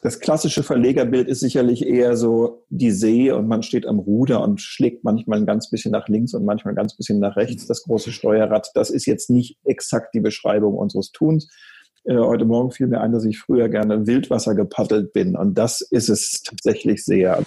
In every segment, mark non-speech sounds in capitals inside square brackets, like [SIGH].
Das klassische Verlegerbild ist sicherlich eher so die See und man steht am Ruder und schlägt manchmal ein ganz bisschen nach links und manchmal ein ganz bisschen nach rechts das große Steuerrad. Das ist jetzt nicht exakt die Beschreibung unseres Tuns. Äh, heute Morgen fiel mir ein, dass ich früher gerne im Wildwasser gepaddelt bin und das ist es tatsächlich sehr.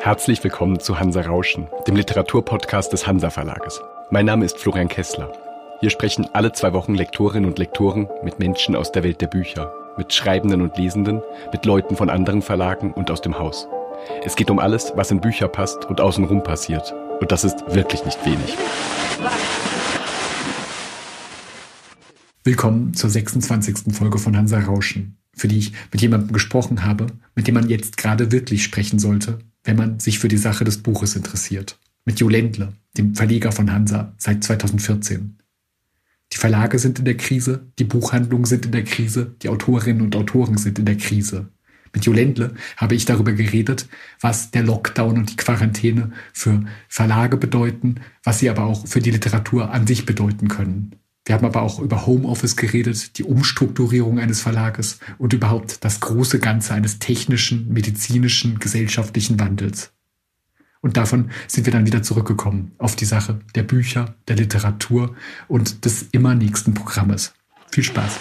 Herzlich willkommen zu Hansa Rauschen, dem Literaturpodcast des Hansa Verlages. Mein Name ist Florian Kessler. Hier sprechen alle zwei Wochen Lektorinnen und Lektoren mit Menschen aus der Welt der Bücher, mit Schreibenden und Lesenden, mit Leuten von anderen Verlagen und aus dem Haus. Es geht um alles, was in Bücher passt und außenrum passiert. Und das ist wirklich nicht wenig. Willkommen zur 26. Folge von Hansa Rauschen, für die ich mit jemandem gesprochen habe, mit dem man jetzt gerade wirklich sprechen sollte, wenn man sich für die Sache des Buches interessiert. Mit Jo Ländle, dem Verleger von Hansa seit 2014. Die Verlage sind in der Krise, die Buchhandlungen sind in der Krise, die Autorinnen und Autoren sind in der Krise. Mit Jo Ländle habe ich darüber geredet, was der Lockdown und die Quarantäne für Verlage bedeuten, was sie aber auch für die Literatur an sich bedeuten können. Wir haben aber auch über Homeoffice geredet, die Umstrukturierung eines Verlages und überhaupt das große Ganze eines technischen, medizinischen, gesellschaftlichen Wandels. Und davon sind wir dann wieder zurückgekommen auf die Sache der Bücher, der Literatur und des immer nächsten Programmes. Viel Spaß.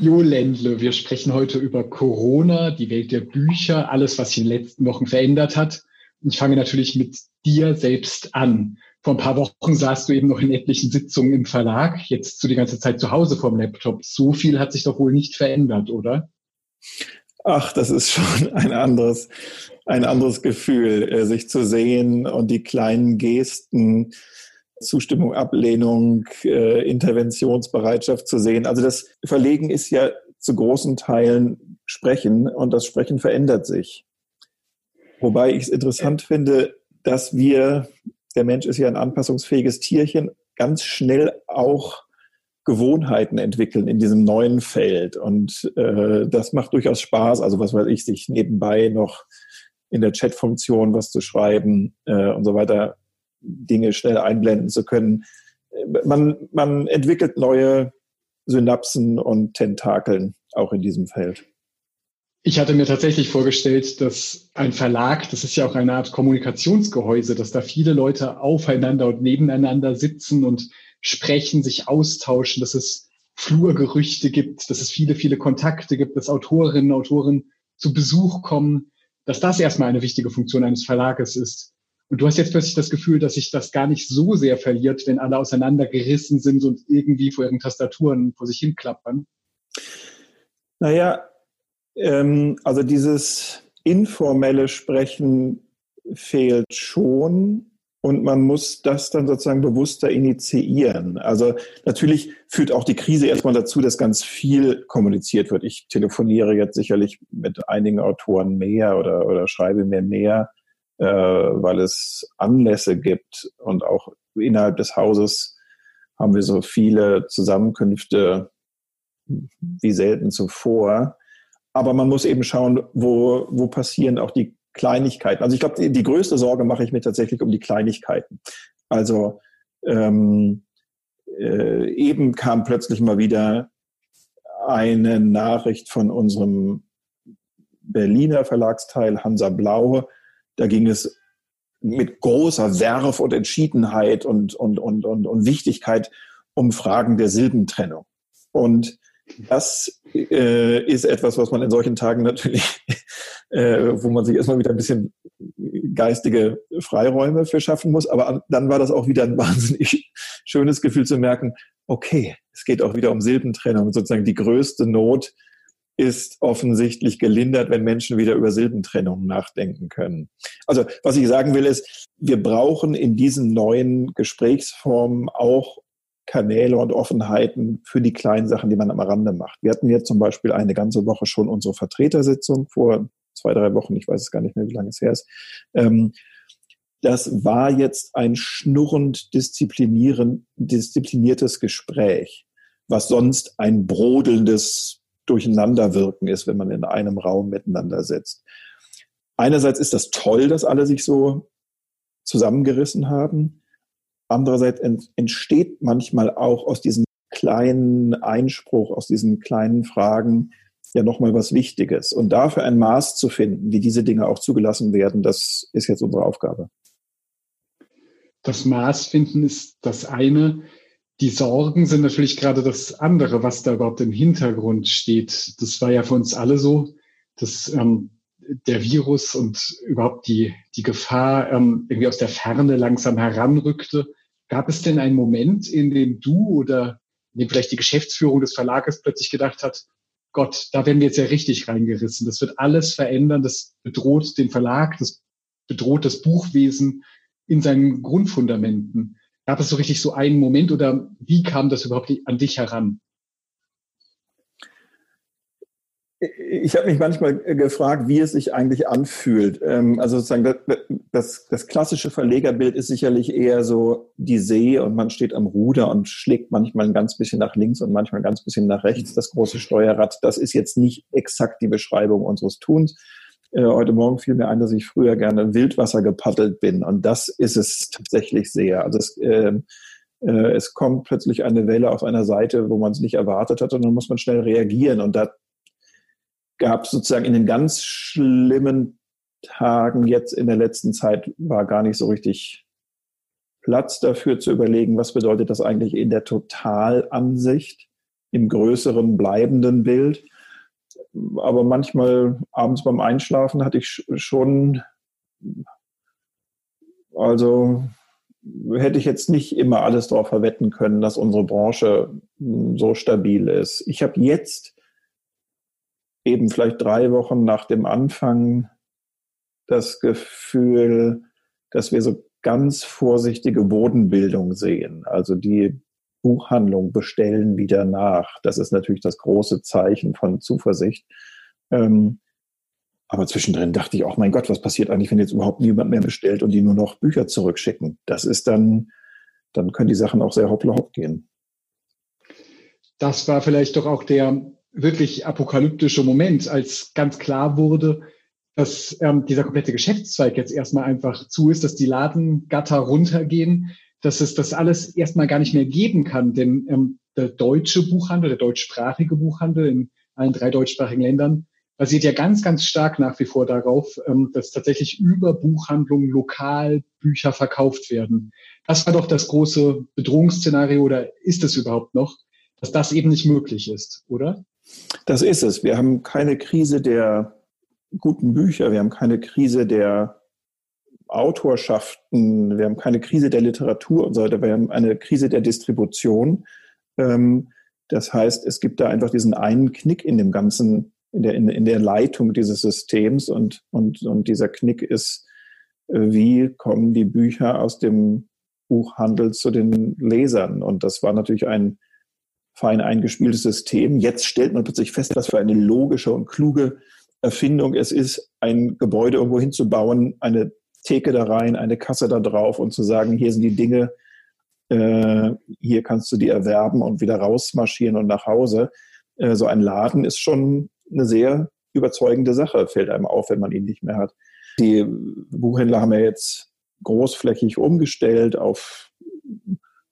Jo Ländle, wir sprechen heute über Corona, die Welt der Bücher, alles, was sich in den letzten Wochen verändert hat. Ich fange natürlich mit dir selbst an. Vor ein paar Wochen saßt du eben noch in etlichen Sitzungen im Verlag, jetzt zu die ganze Zeit zu Hause vom Laptop. So viel hat sich doch wohl nicht verändert, oder? Ach, das ist schon [LAUGHS] ein anderes, ein anderes Gefühl, äh, sich zu sehen und die kleinen Gesten, Zustimmung, Ablehnung, äh, Interventionsbereitschaft zu sehen. Also das Verlegen ist ja zu großen Teilen Sprechen und das Sprechen verändert sich. Wobei ich es interessant finde, dass wir, der Mensch ist ja ein anpassungsfähiges Tierchen, ganz schnell auch Gewohnheiten entwickeln in diesem neuen Feld. Und äh, das macht durchaus Spaß. Also was weiß ich, sich nebenbei noch in der Chat-Funktion was zu schreiben äh, und so weiter, Dinge schnell einblenden zu können. Man, man entwickelt neue Synapsen und Tentakeln auch in diesem Feld. Ich hatte mir tatsächlich vorgestellt, dass ein Verlag, das ist ja auch eine Art Kommunikationsgehäuse, dass da viele Leute aufeinander und nebeneinander sitzen und sprechen, sich austauschen, dass es Flurgerüchte gibt, dass es viele, viele Kontakte gibt, dass Autorinnen und Autoren zu Besuch kommen, dass das erstmal eine wichtige Funktion eines Verlages ist. Und du hast jetzt plötzlich das Gefühl, dass sich das gar nicht so sehr verliert, wenn alle auseinandergerissen sind und irgendwie vor ihren Tastaturen vor sich hinklappern. Naja, ähm, also dieses informelle Sprechen fehlt schon. Und man muss das dann sozusagen bewusster initiieren. Also natürlich führt auch die Krise erstmal dazu, dass ganz viel kommuniziert wird. Ich telefoniere jetzt sicherlich mit einigen Autoren mehr oder, oder schreibe mir mehr, äh, weil es Anlässe gibt. Und auch innerhalb des Hauses haben wir so viele Zusammenkünfte wie selten zuvor. Aber man muss eben schauen, wo, wo passieren auch die Kleinigkeiten. Also ich glaube, die, die, größte Sorge mache ich mir tatsächlich um die Kleinigkeiten. Also ähm, äh, eben kam plötzlich mal wieder eine Nachricht von unserem Berliner Verlagsteil Hansa Blau. Da ging es mit großer Werf und Entschiedenheit und, und, und, und, und Wichtigkeit um Fragen der Silbentrennung. Und das äh, ist etwas, was man in solchen Tagen natürlich, äh, wo man sich erstmal wieder ein bisschen geistige Freiräume für schaffen muss. Aber dann war das auch wieder ein [LAUGHS] wahnsinnig schönes Gefühl zu merken, okay, es geht auch wieder um Silbentrennung. Sozusagen die größte Not ist offensichtlich gelindert, wenn Menschen wieder über Silbentrennung nachdenken können. Also was ich sagen will ist, wir brauchen in diesen neuen Gesprächsformen auch Kanäle und Offenheiten für die kleinen Sachen, die man am Rande macht. Wir hatten jetzt zum Beispiel eine ganze Woche schon unsere Vertretersitzung vor zwei, drei Wochen, ich weiß es gar nicht mehr, wie lange es her ist. Ähm, das war jetzt ein schnurrend diszipliniertes Gespräch, was sonst ein brodelndes Durcheinanderwirken ist, wenn man in einem Raum miteinander sitzt. Einerseits ist das toll, dass alle sich so zusammengerissen haben. andererseits entsteht manchmal auch aus diesem kleinen Einspruch, aus diesen kleinen Fragen ja nochmal was Wichtiges. Und dafür ein Maß zu finden, wie diese Dinge auch zugelassen werden, das ist jetzt unsere Aufgabe. Das Maß finden ist das eine. Die Sorgen sind natürlich gerade das andere, was da überhaupt im Hintergrund steht. Das war ja für uns alle so, dass ähm, der Virus und überhaupt die, die Gefahr ähm, irgendwie aus der Ferne langsam heranrückte. Gab es denn einen Moment, in dem du oder in dem vielleicht die Geschäftsführung des Verlages plötzlich gedacht hat, Gott, da werden wir jetzt ja richtig reingerissen. Das wird alles verändern. Das bedroht den Verlag, das bedroht das Buchwesen in seinen Grundfundamenten. Gab es so richtig so einen Moment oder wie kam das überhaupt an dich heran? Ich habe mich manchmal gefragt, wie es sich eigentlich anfühlt. Ähm, also sozusagen das, das, das, klassische Verlegerbild ist sicherlich eher so die See und man steht am Ruder und schlägt manchmal ein ganz bisschen nach links und manchmal ein ganz bisschen nach rechts das große Steuerrad. Das ist jetzt nicht exakt die Beschreibung unseres Tuns. Äh, heute Morgen fiel mir ein, dass ich früher gerne im Wildwasser gepaddelt bin und das ist es tatsächlich sehr. Also es, äh, äh, es kommt plötzlich eine Welle auf einer Seite, wo man es nicht erwartet hat und dann muss man schnell reagieren und da gab sozusagen in den ganz schlimmen Tagen jetzt in der letzten Zeit war gar nicht so richtig Platz dafür zu überlegen, was bedeutet das eigentlich in der Totalansicht, im größeren bleibenden Bild. Aber manchmal abends beim Einschlafen hatte ich schon, also hätte ich jetzt nicht immer alles darauf verwetten können, dass unsere Branche so stabil ist. Ich habe jetzt eben vielleicht drei Wochen nach dem Anfang das Gefühl, dass wir so ganz vorsichtige Bodenbildung sehen. Also die Buchhandlung bestellen wieder nach. Das ist natürlich das große Zeichen von Zuversicht. Ähm, aber zwischendrin dachte ich auch, mein Gott, was passiert eigentlich, wenn jetzt überhaupt niemand mehr bestellt und die nur noch Bücher zurückschicken? Das ist dann, dann können die Sachen auch sehr hoppla hopp gehen. Das war vielleicht doch auch der wirklich apokalyptische Moment, als ganz klar wurde, dass ähm, dieser komplette Geschäftszweig jetzt erstmal einfach zu ist, dass die Ladengatter runtergehen, dass es das alles erstmal gar nicht mehr geben kann. Denn ähm, der deutsche Buchhandel, der deutschsprachige Buchhandel in allen drei deutschsprachigen Ländern basiert ja ganz, ganz stark nach wie vor darauf, ähm, dass tatsächlich über Buchhandlungen lokal Bücher verkauft werden. Das war doch das große Bedrohungsszenario oder ist es überhaupt noch, dass das eben nicht möglich ist, oder? Das ist es. Wir haben keine Krise der guten Bücher, wir haben keine Krise der Autorschaften, wir haben keine Krise der Literatur und so weiter, wir haben eine Krise der Distribution. Ähm, das heißt, es gibt da einfach diesen einen Knick in dem ganzen, in der, in, in der Leitung dieses Systems und, und, und dieser Knick ist, äh, wie kommen die Bücher aus dem Buchhandel zu den Lesern? Und das war natürlich ein fein eingespieltes System. Jetzt stellt man plötzlich fest, was für eine logische und kluge Erfindung es ist, ein Gebäude irgendwo hinzubauen, eine Theke da rein, eine Kasse da drauf und zu sagen, hier sind die Dinge, äh, hier kannst du die erwerben und wieder rausmarschieren und nach Hause. Äh, so ein Laden ist schon eine sehr überzeugende Sache, fällt einem auf, wenn man ihn nicht mehr hat. Die Buchhändler haben ja jetzt großflächig umgestellt auf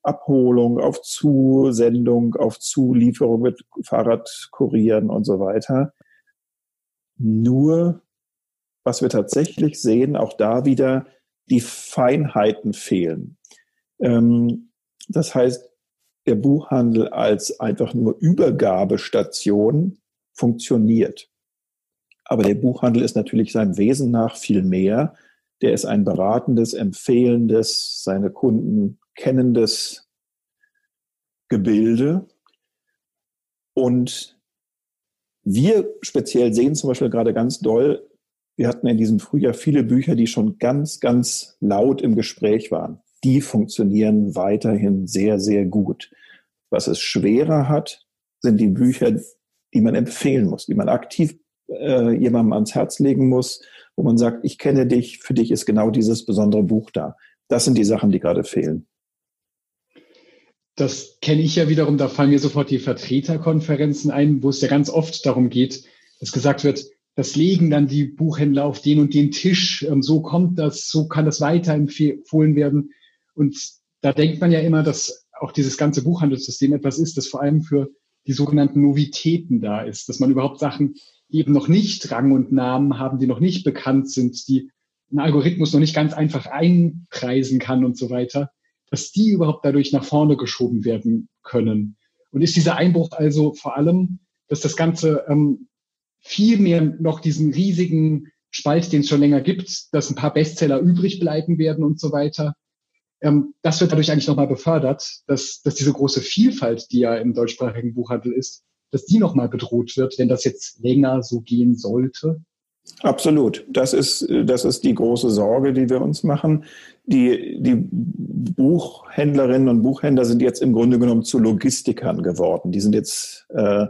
Abholung, auf Zusendung, auf Zulieferung mit Fahrradkurieren und so weiter. Nur, was wir tatsächlich sehen, auch da wieder, die Feinheiten fehlen. Ähm, das heißt, der Buchhandel als einfach nur Übergabestation funktioniert. Aber der Buchhandel ist natürlich seinem Wesen nach viel mehr. Der ist ein beratendes, empfehlendes, seine Kunden kennendes Gebilde. Und wir speziell sehen zum Beispiel gerade ganz doll, wir hatten in diesem Frühjahr viele Bücher, die schon ganz, ganz laut im Gespräch waren. Die funktionieren weiterhin sehr, sehr gut. Was es schwerer hat, sind die Bücher, die man empfehlen muss, die man aktiv äh, jemandem ans Herz legen muss, wo man sagt, ich kenne dich, für dich ist genau dieses besondere Buch da. Das sind die Sachen, die gerade fehlen. Das kenne ich ja wiederum, da fallen mir sofort die Vertreterkonferenzen ein, wo es ja ganz oft darum geht, dass gesagt wird, das legen dann die Buchhändler auf den und den Tisch, so kommt das, so kann das weiterempfohlen werden. Und da denkt man ja immer, dass auch dieses ganze Buchhandelssystem etwas ist, das vor allem für die sogenannten Novitäten da ist, dass man überhaupt Sachen, die eben noch nicht Rang und Namen haben, die noch nicht bekannt sind, die ein Algorithmus noch nicht ganz einfach einpreisen kann und so weiter, dass die überhaupt dadurch nach vorne geschoben werden können. Und ist dieser Einbruch also vor allem, dass das Ganze ähm, viel mehr noch diesen riesigen Spalt, den es schon länger gibt, dass ein paar Bestseller übrig bleiben werden und so weiter. Ähm, das wird dadurch eigentlich nochmal befördert, dass, dass diese große Vielfalt, die ja im deutschsprachigen Buchhandel ist, dass die nochmal bedroht wird, wenn das jetzt länger so gehen sollte. Absolut. Das ist, das ist die große Sorge, die wir uns machen. Die, die Buchhändlerinnen und Buchhändler sind jetzt im Grunde genommen zu Logistikern geworden. Die sind jetzt, äh,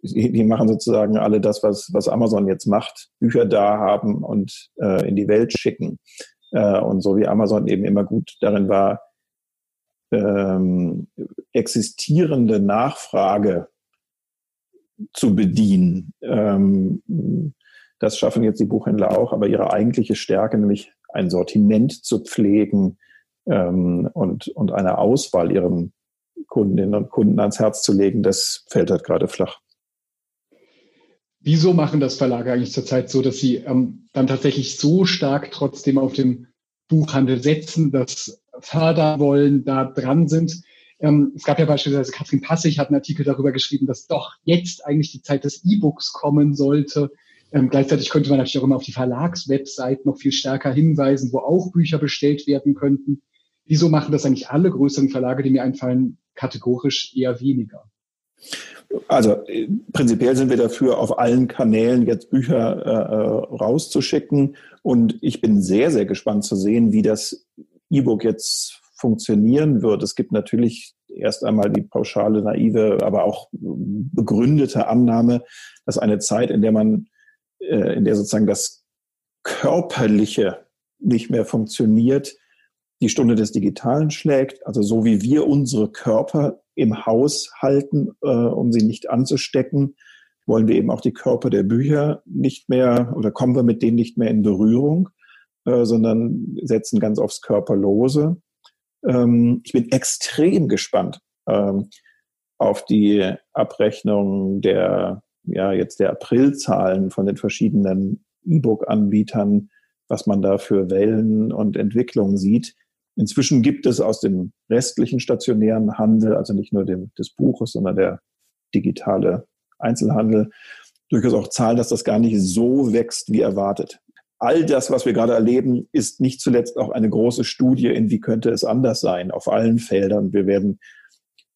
die, machen sozusagen alle das, was, was Amazon jetzt macht, Bücher da haben und äh, in die Welt schicken. Äh, und so wie Amazon eben immer gut darin war, ähm, existierende Nachfrage zu bedienen. Ähm, das schaffen jetzt die Buchhändler auch, aber ihre eigentliche Stärke, nämlich ein Sortiment zu pflegen ähm, und, und eine Auswahl ihren Kundinnen und Kunden ans Herz zu legen, das fällt halt gerade flach. Wieso machen das Verlage eigentlich zurzeit so, dass sie ähm, dann tatsächlich so stark trotzdem auf dem Buchhandel setzen, das fördern wollen, da dran sind? Ähm, es gab ja beispielsweise Katrin Passig hat einen Artikel darüber geschrieben, dass doch jetzt eigentlich die Zeit des E-Books kommen sollte. Ähm, gleichzeitig könnte man natürlich auch immer auf die Verlagswebsite noch viel stärker hinweisen, wo auch Bücher bestellt werden könnten. Wieso machen das eigentlich alle größeren Verlage, die mir einfallen, kategorisch eher weniger? Also äh, prinzipiell sind wir dafür, auf allen Kanälen jetzt Bücher äh, äh, rauszuschicken. Und ich bin sehr, sehr gespannt zu sehen, wie das E-Book jetzt funktionieren wird. Es gibt natürlich erst einmal die pauschale, naive, aber auch begründete Annahme, dass eine Zeit, in der man, äh, in der sozusagen das Körperliche nicht mehr funktioniert, die Stunde des Digitalen schlägt. Also so wie wir unsere Körper im Haus halten, äh, um sie nicht anzustecken, wollen wir eben auch die Körper der Bücher nicht mehr oder kommen wir mit denen nicht mehr in Berührung, äh, sondern setzen ganz aufs Körperlose. Ähm, ich bin extrem gespannt ähm, auf die Abrechnung der, ja, jetzt der Aprilzahlen von den verschiedenen E-Book-Anbietern, was man da für Wellen und Entwicklungen sieht. Inzwischen gibt es aus dem restlichen stationären Handel, also nicht nur dem, des Buches, sondern der digitale Einzelhandel, durchaus auch Zahlen, dass das gar nicht so wächst wie erwartet. All das, was wir gerade erleben, ist nicht zuletzt auch eine große Studie in, wie könnte es anders sein, auf allen Feldern. Wir werden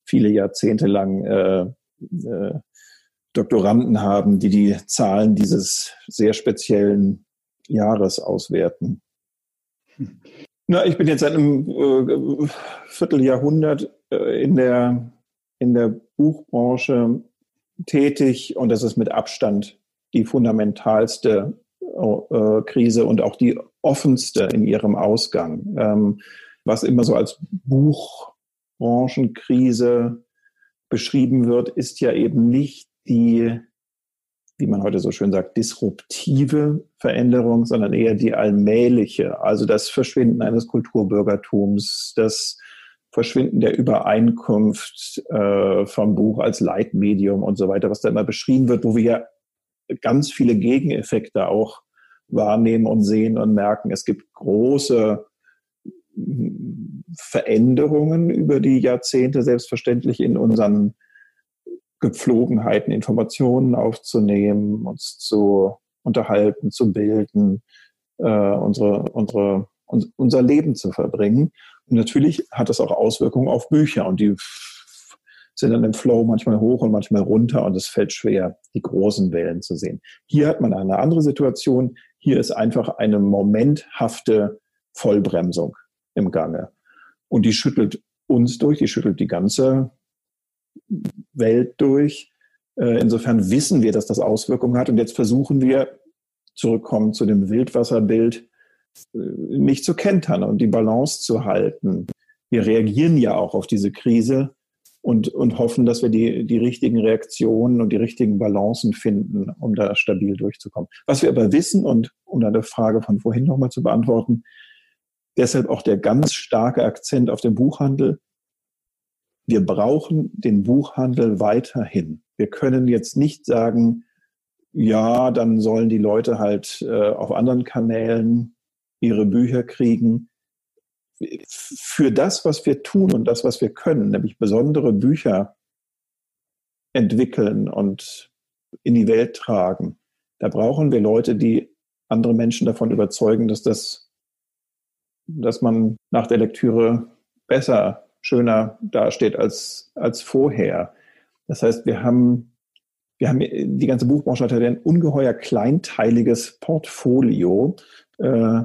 viele Jahrzehnte lang äh, äh, Doktoranden haben, die die Zahlen dieses sehr speziellen Jahres auswerten. Na, ich bin jetzt seit einem äh, Vierteljahrhundert äh, in, der, in der Buchbranche tätig und das ist mit Abstand die fundamentalste Krise und auch die offenste in ihrem Ausgang. Ähm, was immer so als Buchbranchenkrise beschrieben wird, ist ja eben nicht die wie man heute so schön sagt, disruptive Veränderung, sondern eher die allmähliche, also das Verschwinden eines Kulturbürgertums, das Verschwinden der Übereinkunft äh, vom Buch als Leitmedium und so weiter, was da immer beschrieben wird, wo wir ja ganz viele Gegeneffekte auch wahrnehmen und sehen und merken. Es gibt große Veränderungen über die Jahrzehnte, selbstverständlich in unseren Gepflogenheiten, Informationen aufzunehmen, uns zu unterhalten, zu bilden, äh, unsere, unsere, uns, unser Leben zu verbringen. Und natürlich hat das auch Auswirkungen auf Bücher und die sind dann im Flow manchmal hoch und manchmal runter und es fällt schwer, die großen Wellen zu sehen. Hier hat man eine andere Situation. Hier ist einfach eine momenthafte Vollbremsung im Gange. Und die schüttelt uns durch, die schüttelt die ganze Welt durch. Äh, insofern wissen wir, dass das Auswirkungen hat. Und jetzt versuchen wir, zurückkommen zu dem Wildwasserbild, äh, nicht zu kentern und die Balance zu halten. Wir reagieren ja auch auf diese Krise und, und hoffen, dass wir die, die richtigen Reaktionen und die richtigen Balancen finden, um da stabil durchzukommen. Was wir aber wissen, und um deine Frage von vorhin nochmal zu beantworten, deshalb auch der ganz starke Akzent auf den Buchhandel. Wir brauchen den Buchhandel weiterhin. Wir können jetzt nicht sagen, ja, dann sollen die Leute halt äh, auf anderen Kanälen ihre Bücher kriegen. Für das, was wir tun und das, was wir können, nämlich besondere Bücher entwickeln und in die Welt tragen, da brauchen wir Leute, die andere Menschen davon überzeugen, dass das, dass man nach der Lektüre besser, schöner dasteht als, als vorher. Das heißt, wir haben, wir haben, die ganze Buchbranche hat ja ein ungeheuer kleinteiliges Portfolio. Äh,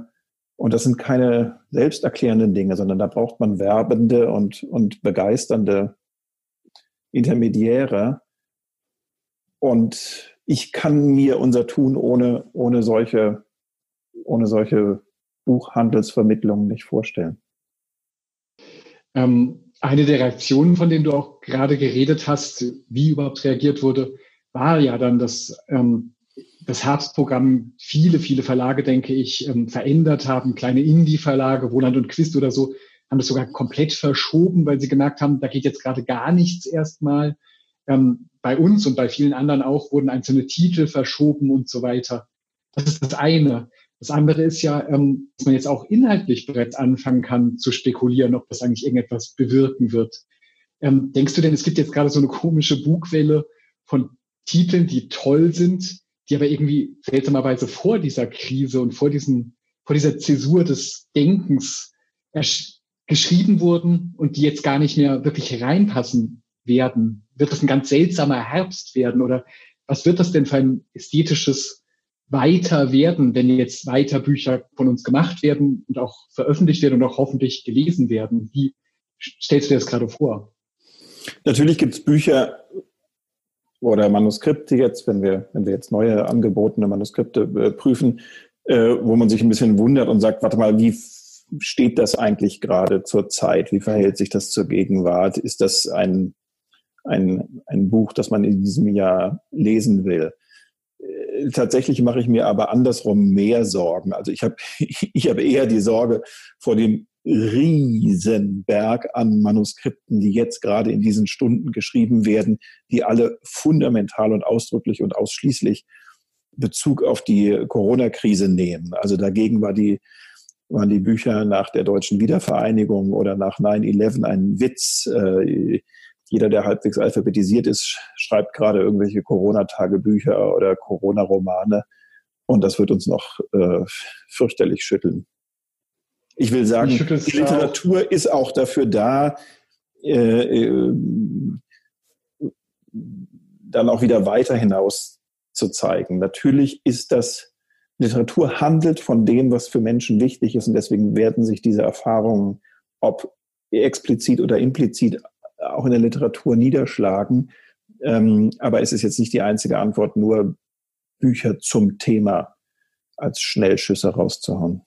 und das sind keine selbsterklärenden Dinge, sondern da braucht man werbende und, und begeisternde Intermediäre. Und ich kann mir unser Tun ohne, ohne solche, ohne solche Buchhandelsvermittlungen nicht vorstellen. Ähm, eine der Reaktionen, von denen du auch gerade geredet hast, wie überhaupt reagiert wurde, war ja dann, dass ähm, das Herbstprogramm viele, viele Verlage, denke ich, ähm, verändert haben. Kleine Indie-Verlage, Wohland und Quist oder so, haben das sogar komplett verschoben, weil sie gemerkt haben, da geht jetzt gerade gar nichts erstmal. Ähm, bei uns und bei vielen anderen auch wurden einzelne Titel verschoben und so weiter. Das ist das eine. Das andere ist ja, ähm, dass man jetzt auch inhaltlich bereits anfangen kann zu spekulieren, ob das eigentlich irgendetwas bewirken wird. Denkst du denn, es gibt jetzt gerade so eine komische Bugwelle von Titeln, die toll sind, die aber irgendwie seltsamerweise vor dieser Krise und vor diesem, vor dieser Zäsur des Denkens geschrieben wurden und die jetzt gar nicht mehr wirklich reinpassen werden? Wird das ein ganz seltsamer Herbst werden oder was wird das denn für ein ästhetisches weiter werden, wenn jetzt weiter Bücher von uns gemacht werden und auch veröffentlicht werden und auch hoffentlich gelesen werden? Wie stellst du dir das gerade vor? Natürlich gibt es Bücher oder Manuskripte jetzt, wenn wir, wenn wir jetzt neue angebotene Manuskripte äh, prüfen, äh, wo man sich ein bisschen wundert und sagt, warte mal, wie steht das eigentlich gerade zur Zeit? Wie verhält sich das zur Gegenwart? Ist das ein, ein, ein Buch, das man in diesem Jahr lesen will? Äh, tatsächlich mache ich mir aber andersrum mehr Sorgen. Also ich habe [LAUGHS] ich habe eher die Sorge vor dem Riesenberg an Manuskripten, die jetzt gerade in diesen Stunden geschrieben werden, die alle fundamental und ausdrücklich und ausschließlich Bezug auf die Corona-Krise nehmen. Also dagegen war die, waren die Bücher nach der deutschen Wiedervereinigung oder nach 9-11 ein Witz. Äh, jeder, der halbwegs alphabetisiert ist, schreibt gerade irgendwelche Corona-Tagebücher oder Corona-Romane. Und das wird uns noch äh, fürchterlich schütteln. Ich will sagen, die Literatur auch. ist auch dafür da, äh, äh, dann auch wieder weiter hinaus zu zeigen. Natürlich ist das, Literatur handelt von dem, was für Menschen wichtig ist und deswegen werden sich diese Erfahrungen, ob explizit oder implizit, auch in der Literatur niederschlagen. Ähm, aber es ist jetzt nicht die einzige Antwort, nur Bücher zum Thema als Schnellschüsse rauszuhauen.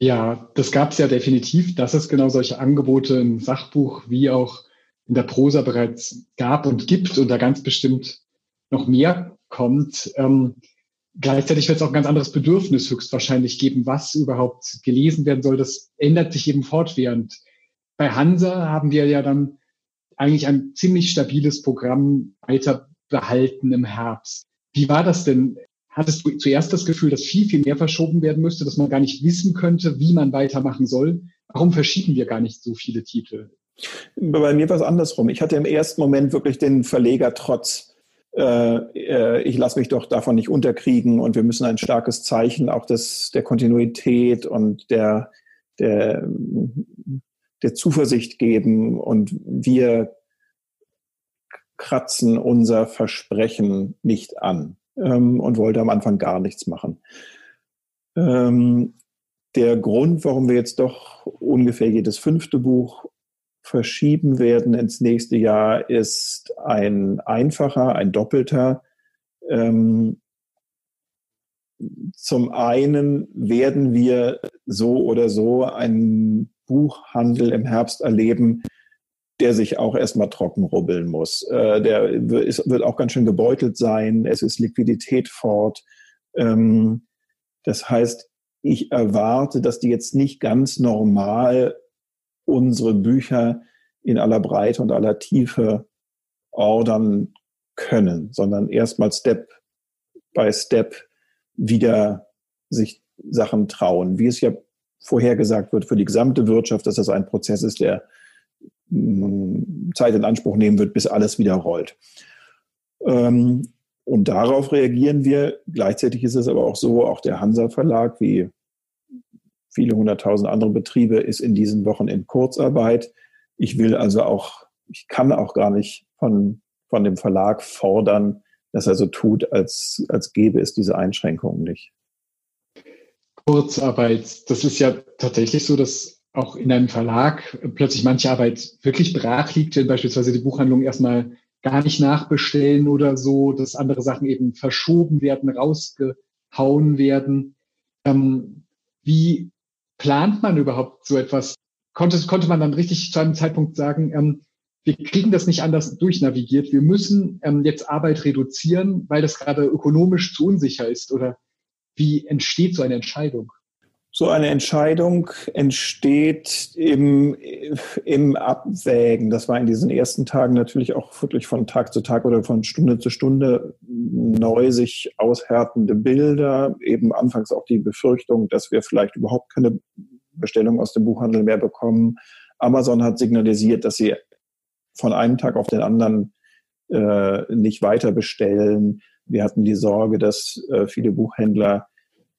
Ja, das gab es ja definitiv, dass es genau solche Angebote im Sachbuch wie auch in der Prosa bereits gab und gibt und da ganz bestimmt noch mehr kommt. Ähm, gleichzeitig wird es auch ein ganz anderes Bedürfnis höchstwahrscheinlich geben, was überhaupt gelesen werden soll. Das ändert sich eben fortwährend. Bei Hansa haben wir ja dann eigentlich ein ziemlich stabiles Programm weiter behalten im Herbst. Wie war das denn? Hattest du zuerst das Gefühl, dass viel, viel mehr verschoben werden müsste, dass man gar nicht wissen könnte, wie man weitermachen soll? Warum verschieben wir gar nicht so viele Titel? Bei mir war es andersrum. Ich hatte im ersten Moment wirklich den Verleger trotz. Äh, äh, ich lasse mich doch davon nicht unterkriegen und wir müssen ein starkes Zeichen auch des, der Kontinuität und der, der, der Zuversicht geben und wir kratzen unser Versprechen nicht an ähm, und wollte am Anfang gar nichts machen. Ähm, der Grund, warum wir jetzt doch ungefähr jedes fünfte Buch verschieben werden ins nächste Jahr, ist ein einfacher, ein doppelter. Ähm, zum einen werden wir so oder so einen Buchhandel im Herbst erleben, der sich auch erstmal trocken rubbeln muss. Äh, der ist, wird auch ganz schön gebeutelt sein. Es ist Liquidität fort. Ähm, das heißt, ich erwarte, dass die jetzt nicht ganz normal unsere Bücher in aller Breite und aller Tiefe ordern können, sondern erstmal Step by Step wieder sich Sachen trauen. Wie es ja vorhergesagt wird für die gesamte Wirtschaft, dass das ein Prozess ist, der Zeit in Anspruch nehmen wird, bis alles wieder rollt. Ähm, und darauf reagieren wir. Gleichzeitig ist es aber auch so, auch der Hansa Verlag, wie viele hunderttausend andere Betriebe, ist in diesen Wochen in Kurzarbeit. Ich will also auch, ich kann auch gar nicht von, von dem Verlag fordern, dass er so tut, als, als gäbe es diese Einschränkungen nicht. Kurzarbeit, das ist ja tatsächlich so, dass auch in einem Verlag plötzlich manche Arbeit wirklich brach liegt, wenn beispielsweise die Buchhandlung erstmal gar nicht nachbestellen oder so, dass andere Sachen eben verschoben werden, rausgehauen werden. Ähm, wie plant man überhaupt so etwas? Konnte, konnte man dann richtig zu einem Zeitpunkt sagen, ähm, wir kriegen das nicht anders durchnavigiert, wir müssen ähm, jetzt Arbeit reduzieren, weil das gerade ökonomisch zu unsicher ist? Oder wie entsteht so eine Entscheidung? So eine Entscheidung entsteht im, im Abwägen. Das war in diesen ersten Tagen natürlich auch wirklich von Tag zu Tag oder von Stunde zu Stunde neu sich aushärtende Bilder. Eben anfangs auch die Befürchtung, dass wir vielleicht überhaupt keine Bestellung aus dem Buchhandel mehr bekommen. Amazon hat signalisiert, dass sie von einem Tag auf den anderen äh, nicht weiter bestellen. Wir hatten die Sorge, dass äh, viele Buchhändler,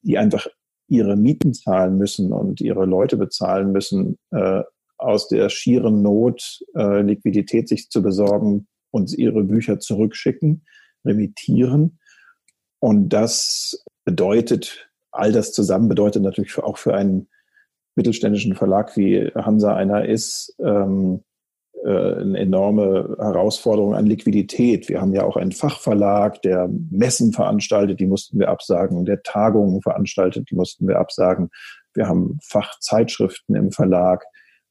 die einfach ihre Mieten zahlen müssen und ihre Leute bezahlen müssen, äh, aus der schieren Not äh, Liquidität sich zu besorgen und ihre Bücher zurückschicken, remittieren. Und das bedeutet, all das zusammen bedeutet natürlich auch für einen mittelständischen Verlag wie Hansa einer ist, ähm, äh, eine enorme Herausforderung an Liquidität. Wir haben ja auch einen Fachverlag, der Messen veranstaltet, die mussten wir absagen, der Tagungen veranstaltet, die mussten wir absagen. Wir haben Fachzeitschriften im Verlag,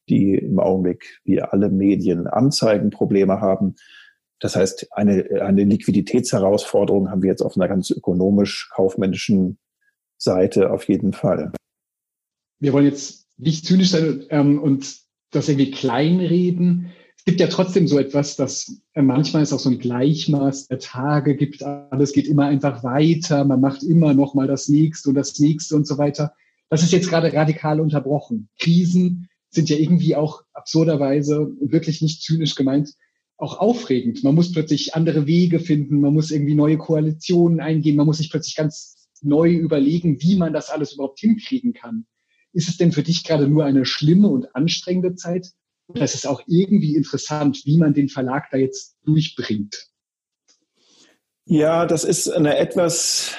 die im Augenblick wie alle Medien Anzeigenprobleme haben. Das heißt, eine, eine Liquiditätsherausforderung haben wir jetzt auf einer ganz ökonomisch-kaufmännischen Seite auf jeden Fall. Wir wollen jetzt nicht zynisch sein ähm, und das irgendwie kleinreden gibt ja trotzdem so etwas, dass äh, manchmal es auch so ein Gleichmaß der Tage gibt. Alles geht immer einfach weiter. Man macht immer noch mal das nächste und das nächste und so weiter. Das ist jetzt gerade radikal unterbrochen. Krisen sind ja irgendwie auch absurderweise wirklich nicht zynisch gemeint auch aufregend. Man muss plötzlich andere Wege finden. Man muss irgendwie neue Koalitionen eingehen. Man muss sich plötzlich ganz neu überlegen, wie man das alles überhaupt hinkriegen kann. Ist es denn für dich gerade nur eine schlimme und anstrengende Zeit? das ist auch irgendwie interessant, wie man den Verlag da jetzt durchbringt. Ja, das ist eine etwas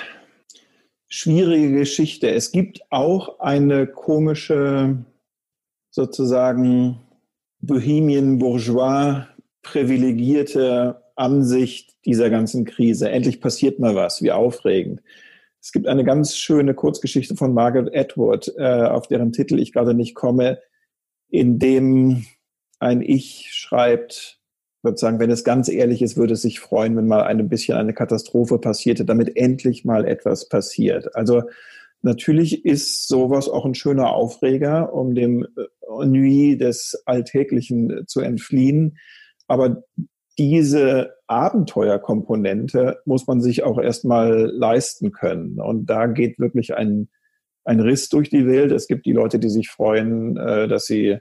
schwierige Geschichte. Es gibt auch eine komische, sozusagen Bohemian Bourgeois privilegierte Ansicht dieser ganzen Krise. Endlich passiert mal was, wie aufregend. Es gibt eine ganz schöne Kurzgeschichte von Margaret Atwood, äh, auf deren Titel ich gerade nicht komme, in dem ein Ich schreibt, sozusagen, wenn es ganz ehrlich ist, würde es sich freuen, wenn mal ein bisschen eine Katastrophe passierte, damit endlich mal etwas passiert. Also natürlich ist sowas auch ein schöner Aufreger, um dem Ennui des Alltäglichen zu entfliehen. Aber diese Abenteuerkomponente muss man sich auch erstmal leisten können. Und da geht wirklich ein, ein Riss durch die Welt. Es gibt die Leute, die sich freuen, äh, dass sie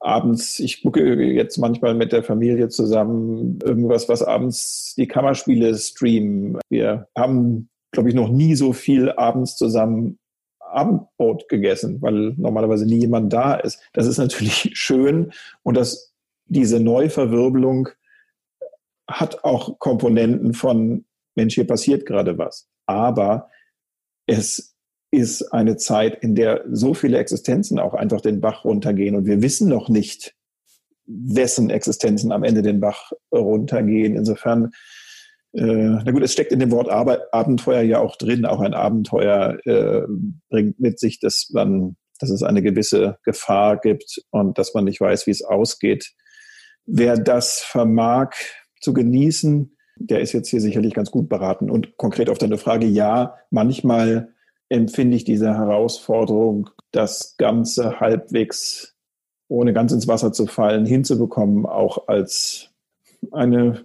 abends, ich gucke jetzt manchmal mit der Familie zusammen irgendwas, was abends die Kammerspiele streamen. Wir haben, glaube ich, noch nie so viel abends zusammen Abendbrot gegessen, weil normalerweise nie jemand da ist. Das ist natürlich [LAUGHS] schön und das, diese Neuverwirbelung hat auch Komponenten von Mensch, hier passiert gerade was. Aber es ist eine Zeit, in der so viele Existenzen auch einfach den Bach runtergehen. Und wir wissen noch nicht, wessen Existenzen am Ende den Bach runtergehen. Insofern, äh, na gut, es steckt in dem Wort Arbeit, Abenteuer ja auch drin. Auch ein Abenteuer äh, bringt mit sich, dass man, dass es eine gewisse Gefahr gibt und dass man nicht weiß, wie es ausgeht. Wer das vermag zu genießen, der ist jetzt hier sicherlich ganz gut beraten. Und konkret auf deine Frage, ja, manchmal empfinde ich diese Herausforderung, das Ganze halbwegs ohne ganz ins Wasser zu fallen, hinzubekommen, auch als eine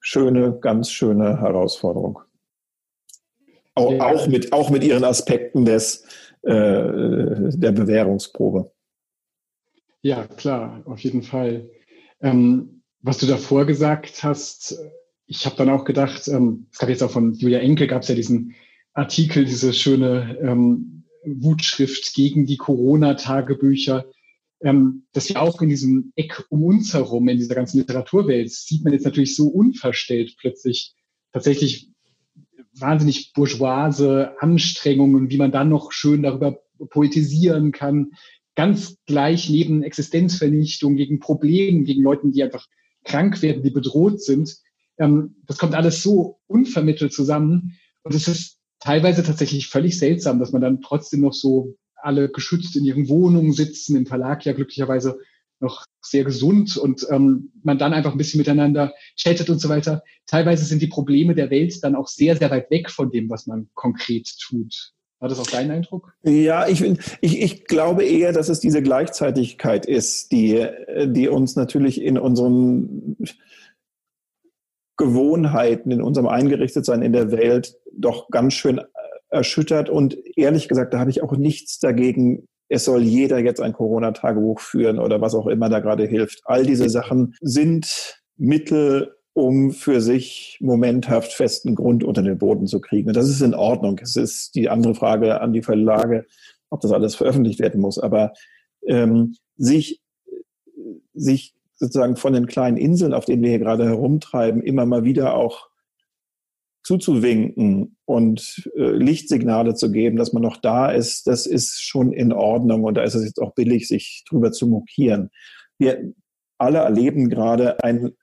schöne, ganz schöne Herausforderung. Auch, ja. auch, mit, auch mit ihren Aspekten des, äh, der Bewährungsprobe. Ja, klar, auf jeden Fall. Ähm, was du davor gesagt hast, ich habe dann auch gedacht, ähm, es gab jetzt auch von Julia Enkel, gab es ja diesen Artikel, diese schöne ähm, Wutschrift gegen die Corona-Tagebücher, ähm, dass ja auch in diesem Eck um uns herum, in dieser ganzen Literaturwelt, sieht man jetzt natürlich so unverstellt plötzlich tatsächlich wahnsinnig bourgeoise Anstrengungen, wie man dann noch schön darüber poetisieren kann, ganz gleich neben Existenzvernichtung, gegen Probleme, gegen Leuten, die einfach krank werden, die bedroht sind. Ähm, das kommt alles so unvermittelt zusammen. Und es ist teilweise tatsächlich völlig seltsam, dass man dann trotzdem noch so alle geschützt in ihren Wohnungen sitzen, im Verlag ja glücklicherweise noch sehr gesund und ähm, man dann einfach ein bisschen miteinander chattet und so weiter. Teilweise sind die Probleme der Welt dann auch sehr, sehr weit weg von dem, was man konkret tut. War das auch dein Eindruck? Ja, ich, ich, ich glaube eher, dass es diese Gleichzeitigkeit ist, die, die uns natürlich in unseren Gewohnheiten, in unserem Eingerichtetsein in der Welt doch ganz schön erschüttert. Und ehrlich gesagt, da habe ich auch nichts dagegen, es soll jeder jetzt ein Corona-Tagebuch führen oder was auch immer da gerade hilft. All diese Sachen sind Mittel, um für sich momenthaft festen Grund unter den Boden zu kriegen. Und das ist in Ordnung. Es ist die andere Frage an die Verlage, ob das alles veröffentlicht werden muss. Aber ähm, sich, sich sozusagen von den kleinen Inseln, auf denen wir hier gerade herumtreiben, immer mal wieder auch zuzuwinken und äh, Lichtsignale zu geben, dass man noch da ist, das ist schon in Ordnung und da ist es jetzt auch billig, sich drüber zu mokieren. Wir alle erleben gerade ein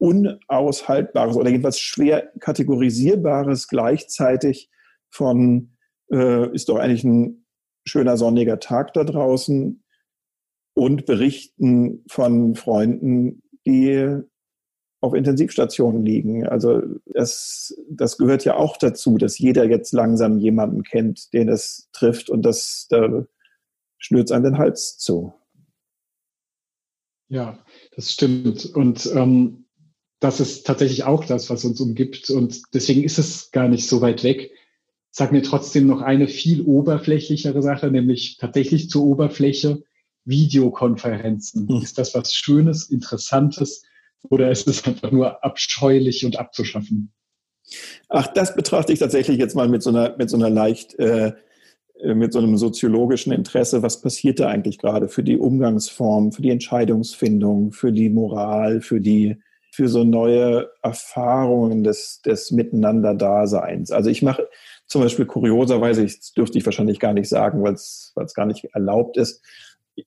unaushaltbares oder jedenfalls schwer kategorisierbares gleichzeitig von äh, ist doch eigentlich ein schöner sonniger Tag da draußen und berichten von Freunden, die auf Intensivstationen liegen. Also das, das gehört ja auch dazu, dass jeder jetzt langsam jemanden kennt, den es trifft und das da schnürt einem den Hals zu. Ja, das stimmt. Und ähm, das ist tatsächlich auch das, was uns umgibt. Und deswegen ist es gar nicht so weit weg. Sag mir trotzdem noch eine viel oberflächlichere Sache, nämlich tatsächlich zur Oberfläche Videokonferenzen. Hm. Ist das was Schönes, Interessantes? Oder ist es einfach nur abscheulich und abzuschaffen? Ach, das betrachte ich tatsächlich jetzt mal mit so einer, mit so einer leicht, äh, mit so einem soziologischen Interesse. Was passiert da eigentlich gerade für die Umgangsform, für die Entscheidungsfindung, für die Moral, für die, für so neue Erfahrungen des, des Miteinander-Daseins? Also ich mache zum Beispiel kurioserweise, das dürfte ich wahrscheinlich gar nicht sagen, weil es gar nicht erlaubt ist.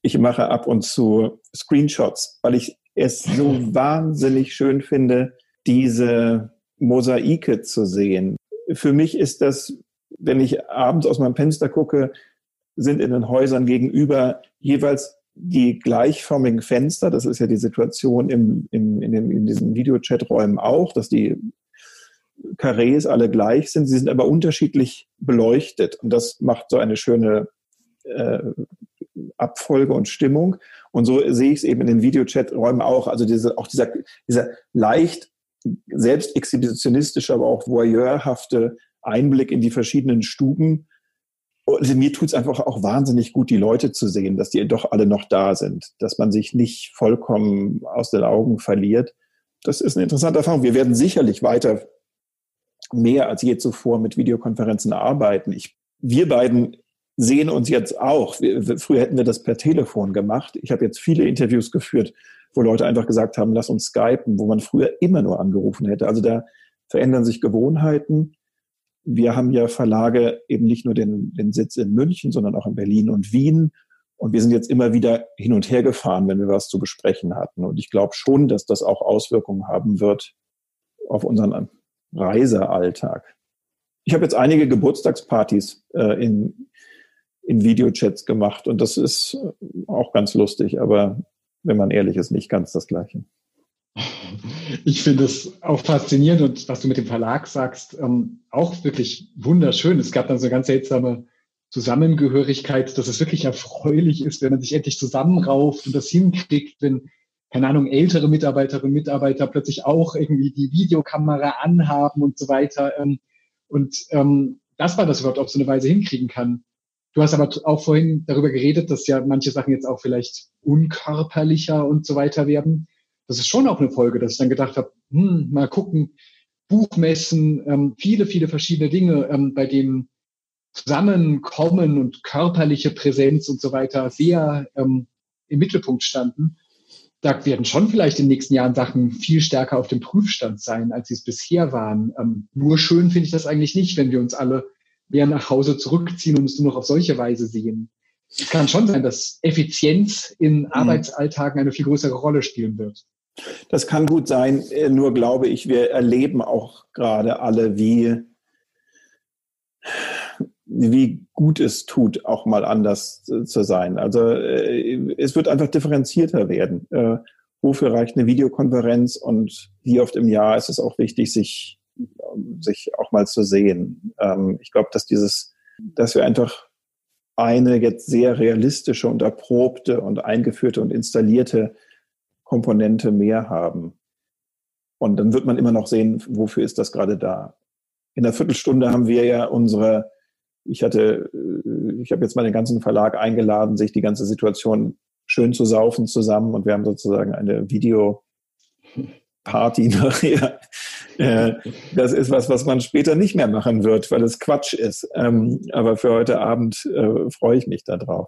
Ich mache ab und zu Screenshots, weil ich es so [LAUGHS] wahnsinnig schön finde, diese Mosaike zu sehen. Für mich ist das, wenn ich abends aus meinem Fenster gucke, sind in den Häusern gegenüber jeweils die gleichförmigen Fenster. Das ist ja die Situation im, im, in, den, in diesen Videochaträumen auch, dass die Karrees alle gleich sind. Sie sind aber unterschiedlich beleuchtet. Und das macht so eine schöne äh, Abfolge und Stimmung. Und so sehe ich es eben in den Videochat-Räumen auch. Also diese, auch dieser, dieser leicht selbst exhibitionistische, aber auch voyeurhafte Einblick in die verschiedenen Stuben. Also mir tut es einfach auch wahnsinnig gut, die Leute zu sehen, dass die doch alle noch da sind, dass man sich nicht vollkommen aus den Augen verliert. Das ist eine interessante Erfahrung. Wir werden sicherlich weiter mehr als je zuvor mit Videokonferenzen arbeiten. Ich, wir beiden sehen uns jetzt auch. Wir, früher hätten wir das per Telefon gemacht. Ich habe jetzt viele Interviews geführt, wo Leute einfach gesagt haben, lass uns skypen, wo man früher immer nur angerufen hätte. Also da verändern sich Gewohnheiten. Wir haben ja Verlage eben nicht nur den, den Sitz in München, sondern auch in Berlin und Wien. Und wir sind jetzt immer wieder hin und her gefahren, wenn wir was zu besprechen hatten. Und ich glaube schon, dass das auch Auswirkungen haben wird auf unseren Reisealltag. Ich habe jetzt einige Geburtstagspartys äh, in, in Videochats gemacht und das ist auch ganz lustig, aber wenn man ehrlich ist, nicht ganz das Gleiche. Ich finde es auch faszinierend und was du mit dem Verlag sagst, ähm, auch wirklich wunderschön. Es gab dann so eine ganz seltsame Zusammengehörigkeit, dass es wirklich erfreulich ist, wenn man sich endlich zusammenrauft und das hinkriegt, wenn, keine Ahnung, ältere Mitarbeiterinnen und Mitarbeiter plötzlich auch irgendwie die Videokamera anhaben und so weiter. Ähm, und ähm, dass man das überhaupt auf so eine Weise hinkriegen kann. Du hast aber auch vorhin darüber geredet, dass ja manche Sachen jetzt auch vielleicht unkörperlicher und so weiter werden. Das ist schon auch eine Folge, dass ich dann gedacht habe, hm, mal gucken, Buchmessen, ähm, viele, viele verschiedene Dinge, ähm, bei denen Zusammenkommen und körperliche Präsenz und so weiter sehr ähm, im Mittelpunkt standen. Da werden schon vielleicht in den nächsten Jahren Sachen viel stärker auf dem Prüfstand sein, als sie es bisher waren. Ähm, nur schön finde ich das eigentlich nicht, wenn wir uns alle mehr nach Hause zurückziehen und es nur noch auf solche Weise sehen. Es kann schon sein, dass Effizienz in mhm. Arbeitsalltagen eine viel größere Rolle spielen wird. Das kann gut sein, äh, nur glaube ich, wir erleben auch gerade alle, wie, wie gut es tut, auch mal anders zu sein. Also äh, es wird einfach differenzierter werden. Äh, wofür reicht eine Videokonferenz und wie oft im Jahr ist es auch wichtig, sich sich auch mal zu sehen. Ähm, ich glaube, dass dieses, dass wir einfach eine jetzt sehr realistische und erprobte und eingeführte und installierte Komponente mehr haben. Und dann wird man immer noch sehen, wofür ist das gerade da. In einer Viertelstunde haben wir ja unsere, ich hatte, äh, ich habe jetzt mal den ganzen Verlag eingeladen, sich die ganze Situation schön zu saufen zusammen und wir haben sozusagen eine Video Party [LAUGHS] nachher. Äh, das ist was, was man später nicht mehr machen wird, weil es Quatsch ist. Ähm, aber für heute Abend äh, freue ich mich darauf.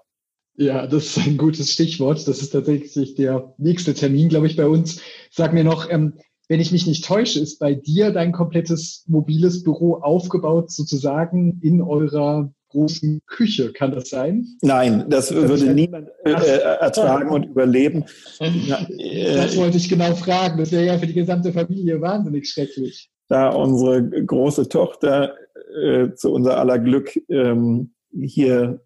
Ja, das ist ein gutes Stichwort. Das ist tatsächlich der nächste Termin, glaube ich, bei uns. Sag mir noch, ähm, wenn ich mich nicht täusche, ist bei dir dein komplettes mobiles Büro aufgebaut sozusagen in eurer großen Küche. Kann das sein? Nein, das, das würde niemand äh, ertragen und überleben. Das wollte ich genau fragen. Das wäre ja für die gesamte Familie wahnsinnig schrecklich. Da unsere große Tochter äh, zu unser aller Glück ähm, hier,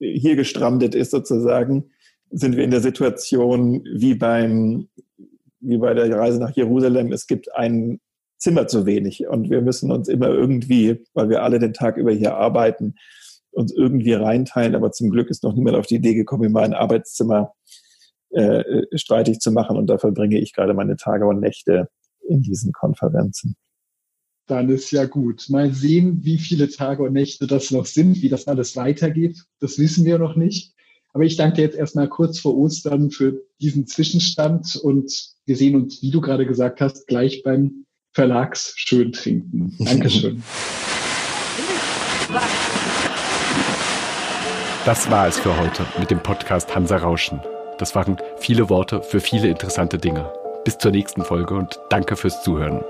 hier gestrandet ist sozusagen, sind wir in der Situation wie beim wie bei der Reise nach Jerusalem. Es gibt ein Zimmer zu wenig und wir müssen uns immer irgendwie, weil wir alle den Tag über hier arbeiten, uns irgendwie reinteilen. Aber zum Glück ist noch niemand auf die Idee gekommen, in mein Arbeitszimmer äh, streitig zu machen. Und da verbringe ich gerade meine Tage und Nächte in diesen Konferenzen. Dann ist ja gut. Mal sehen, wie viele Tage und Nächte das noch sind, wie das alles weitergeht. Das wissen wir noch nicht. Aber ich danke dir jetzt erstmal kurz vor Ostern für diesen Zwischenstand und wir sehen uns, wie du gerade gesagt hast, gleich beim Verlagsschön trinken. [LAUGHS] Dankeschön. Das war es für heute mit dem Podcast Hansa Rauschen. Das waren viele Worte für viele interessante Dinge. Bis zur nächsten Folge und danke fürs Zuhören.